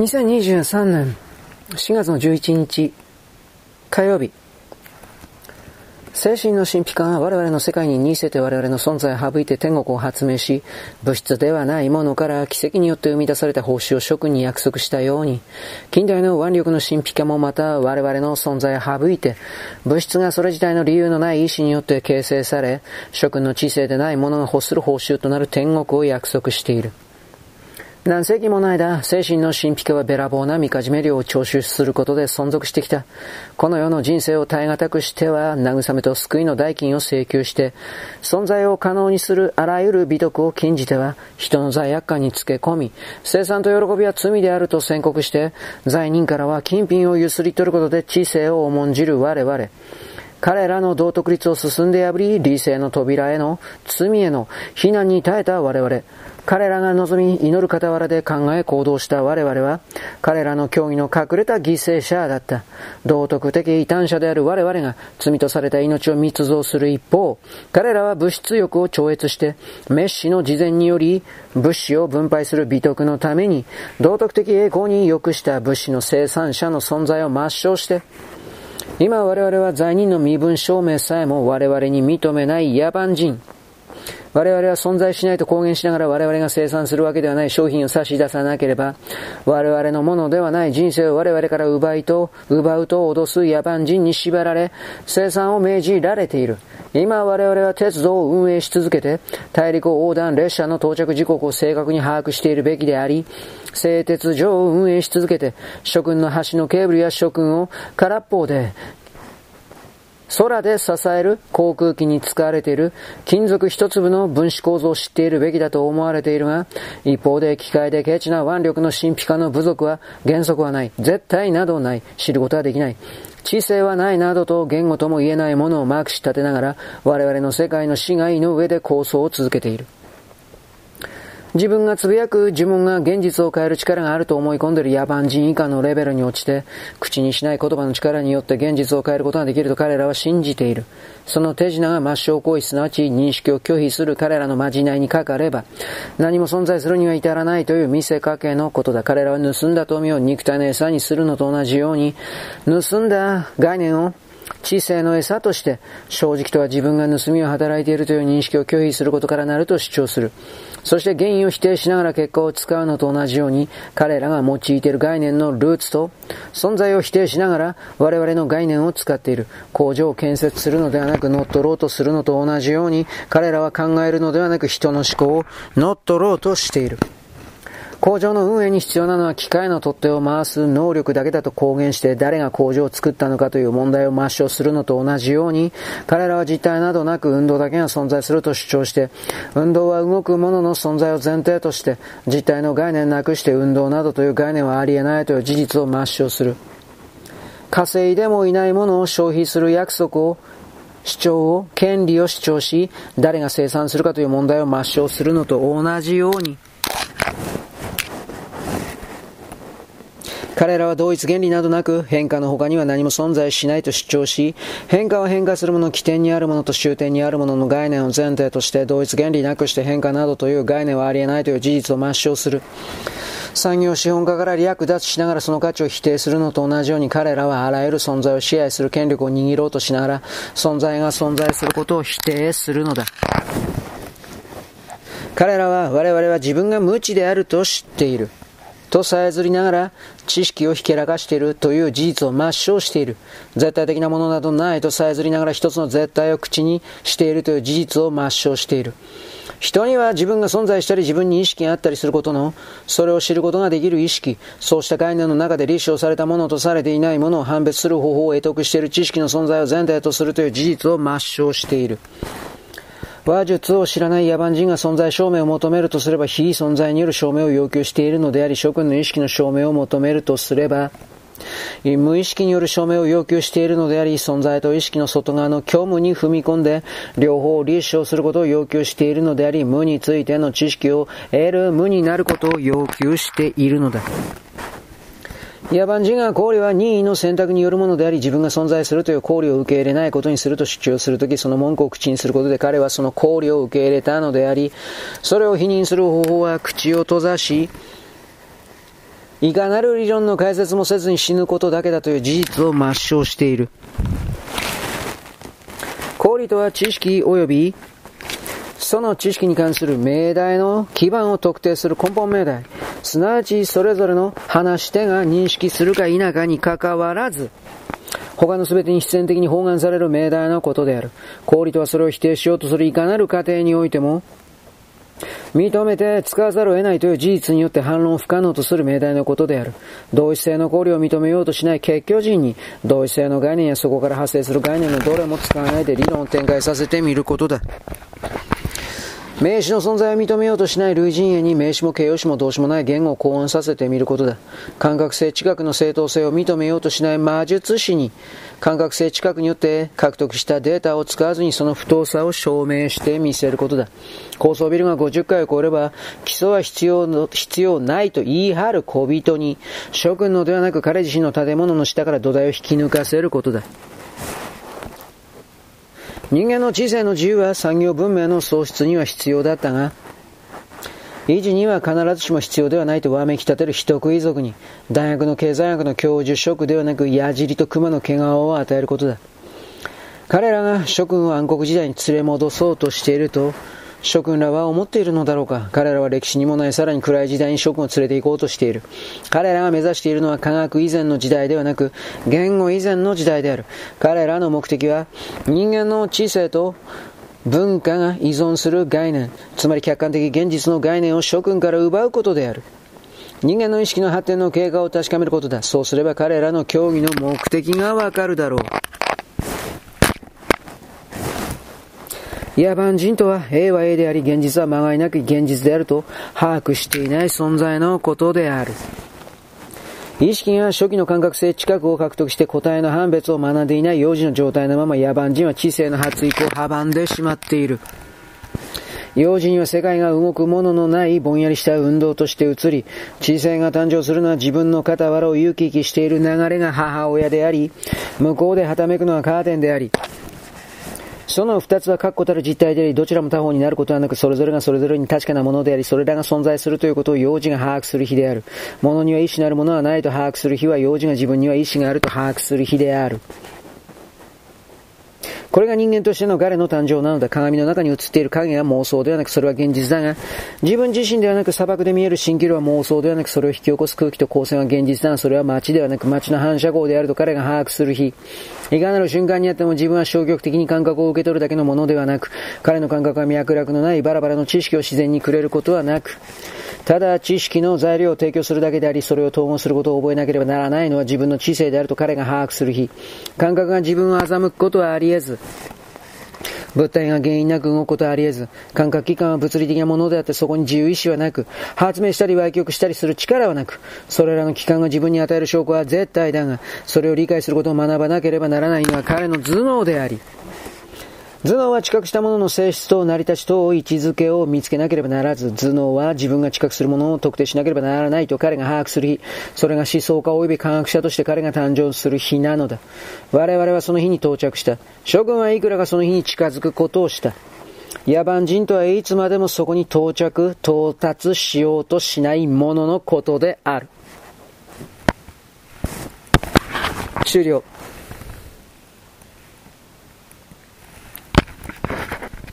2023年4月の11日火曜日精神の神秘感は我々の世界に似せて我々の存在を省いて天国を発明し、物質ではないものから奇跡によって生み出された報酬を諸君に約束したように、近代の腕力の神秘感もまた我々の存在を省いて、物質がそれ自体の理由のない意志によって形成され、諸君の知性でないものが欲する報酬となる天国を約束している。何世紀もの間、精神の神秘家はべらぼうなみかじめ量を徴収することで存続してきた。この世の人生を耐え難くしては、慰めと救いの代金を請求して、存在を可能にするあらゆる美徳を禁じては、人の罪悪感につけ込み、生産と喜びは罪であると宣告して、罪人からは金品をゆすり取ることで知性を重んじる我々。彼らの道徳律を進んで破り、理性の扉への、罪への、非難に耐えた我々。彼らが望み、祈る傍らで考え行動した我々は、彼らの教義の隠れた犠牲者だった。道徳的異端者である我々が罪とされた命を密造する一方、彼らは物質欲を超越して、メッシの事前により、物資を分配する美徳のために、道徳的栄光に良くした物資の生産者の存在を抹消して、今我々は罪人の身分証明さえも我々に認めない野蛮人。我々は存在しないと公言しながら我々が生産するわけではない商品を差し出さなければ、我々のものではない人生を我々から奪いと、奪うと脅す野蛮人に縛られ、生産を命じられている。今我々は鉄道を運営し続けて、大陸横断列車の到着時刻を正確に把握しているべきであり、製鉄所を運営し続けて、諸君の橋のケーブルや諸君を空っぽで空で支える航空機に使われている金属一粒の分子構造を知っているべきだと思われているが、一方で機械でケチな腕力の神秘化の部族は原則はない。絶対などない。知ることはできない。知性はないなどと言語とも言えないものをマークし立てながら我々の世界の死骸の上で構想を続けている。自分がつぶやく呪文が現実を変える力があると思い込んでいる野蛮人以下のレベルに落ちて、口にしない言葉の力によって現実を変えることができると彼らは信じている。その手品が抹消行為、すなわち認識を拒否する彼らのまじないにかかれば、何も存在するには至らないという見せかけのことだ。彼らは盗んだ富を肉体の餌にするのと同じように、盗んだ概念を知性の餌として、正直とは自分が盗みを働いているという認識を拒否することからなると主張する。そして原因を否定しながら結果を使うのと同じように、彼らが用いている概念のルーツと、存在を否定しながら我々の概念を使っている。工場を建設するのではなく乗っ取ろうとするのと同じように、彼らは考えるのではなく人の思考を乗っ取ろうとしている。工場の運営に必要なのは機械の取っ手を回す能力だけだと公言して誰が工場を作ったのかという問題を抹消するのと同じように彼らは実体などなく運動だけが存在すると主張して運動は動くものの存在を前提として実体の概念なくして運動などという概念はありえないという事実を抹消する。稼いでもいないものを消費する約束を主張を、権利を主張し、誰が生産するかという問題を抹消するのと同じように、彼らは同一原理などなく変化の他には何も存在しないと主張し、変化は変化するもの、起点にあるものと終点にあるものの概念を前提として同一原理なくして変化などという概念はありえないという事実を抹消する。産業資本家から略奪しながらその価値を否定するのと同じように彼らはあらゆる存在を支配する権力を握ろうとしながら存在が存在することを否定するのだ。彼らは我々は自分が無知であると知っている。とさえずりながら知識をひけらかしているという事実を抹消している。絶対的なものなどないとさえずりながら一つの絶対を口にしているという事実を抹消している。人には自分が存在したり自分に意識があったりすることの、それを知ることができる意識、そうした概念の中で立証されたものとされていないものを判別する方法を得得している知識の存在を前提とするという事実を抹消している。話術を知らない野蛮人が存在証明を求めるとすれば、非存在による証明を要求しているのであり、諸君の意識の証明を求めるとすれば、無意識による証明を要求しているのであり、存在と意識の外側の虚無に踏み込んで、両方を立証することを要求しているのであり、無についての知識を得る無になることを要求しているのだ。野蛮人が考慮は任意の選択によるものであり、自分が存在するという考慮を受け入れないことにすると主張するとき、その文句を口にすることで彼はその考慮を受け入れたのであり、それを否認する方法は口を閉ざし、いかなる理論の解説もせずに死ぬことだけだという事実を抹消している。公理とは知識及びその知識に関する命題の基盤を特定する根本命題、すなわちそれぞれの話し手が認識するか否かにかかわらず、他の全てに必然的に包含される命題のことである。公理とはそれを否定しようとするいかなる過程においても、認めて使わざるを得ないという事実によって反論不可能とする命題のことである。同一性の考慮を認めようとしない結局人に、同一性の概念やそこから発生する概念のどれも使わないで理論を展開させてみることだ。名詞の存在を認めようとしない類人猿に名詞も形容詞も動詞もない言語を考案させてみることだ。感覚性知覚の正当性を認めようとしない魔術師に感覚性知覚によって獲得したデータを使わずにその不当さを証明してみせることだ。高層ビルが50階を超えれば基礎は必要の必要ないと言い張る小人に諸君のではなく彼自身の建物の下から土台を引き抜かせることだ。人間の知性の自由は産業文明の創出には必要だったが、維持には必ずしも必要ではないとわめき立てる人食遺族に、大学の経済学の教授職ではなく矢尻と熊の毛皮を与えることだ。彼らが諸君を暗黒時代に連れ戻そうとしていると、諸君らは思っているのだろうか彼らは歴史にもないさらに暗い時代に諸君を連れて行こうとしている。彼らが目指しているのは科学以前の時代ではなく、言語以前の時代である。彼らの目的は、人間の知性と文化が依存する概念、つまり客観的現実の概念を諸君から奪うことである。人間の意識の発展の経過を確かめることだ。そうすれば彼らの競技の目的がわかるだろう。野蛮人とは A は A であり、現実はまがいなく現実であると把握していない存在のことである。意識が初期の感覚性知覚を獲得して答えの判別を学んでいない幼児の状態のまま野蛮人は知性の発育を阻んでしまっている。幼児には世界が動くもののないぼんやりした運動として移り、知性が誕生するのは自分の傍らを行き来している流れが母親であり、向こうではためくのはカーテンであり、その二つは確固たる実態であり、どちらも他方になることはなく、それぞれがそれぞれに確かなものであり、それらが存在するということを幼児が把握する日である。物には意志なるものはないと把握する日は、幼児が自分には意志があると把握する日である。これが人間としての彼の誕生なのだ。鏡の中に映っている影は妄想ではなくそれは現実だが、自分自身ではなく砂漠で見える蜃気楼は妄想ではなくそれを引き起こす空気と光線は現実だが、それは街ではなく街の反射光であると彼が把握する日。いかなる瞬間にあっても自分は消極的に感覚を受け取るだけのものではなく、彼の感覚は脈絡のないバラバラの知識を自然にくれることはなく、ただ知識の材料を提供するだけであり、それを統合することを覚えなければならないのは自分の知性であると彼が把握する日。感覚が自分を欺くことはあり得ず、物体が原因なく動くことはあり得ず、感覚器官は物理的なものであってそこに自由意志はなく、発明したり歪曲したりする力はなく、それらの器官が自分に与える証拠は絶対だが、それを理解することを学ばなければならないのは彼の頭脳であり、頭脳は知覚したものの性質と成り立ちと位置づけを見つけなければならず、頭脳は自分が知覚するものを特定しなければならないと彼が把握する日、それが思想家及び科学者として彼が誕生する日なのだ。我々はその日に到着した。諸君はいくらかその日に近づくことをした。野蛮人とはいつまでもそこに到着、到達しようとしないもののことである。終了。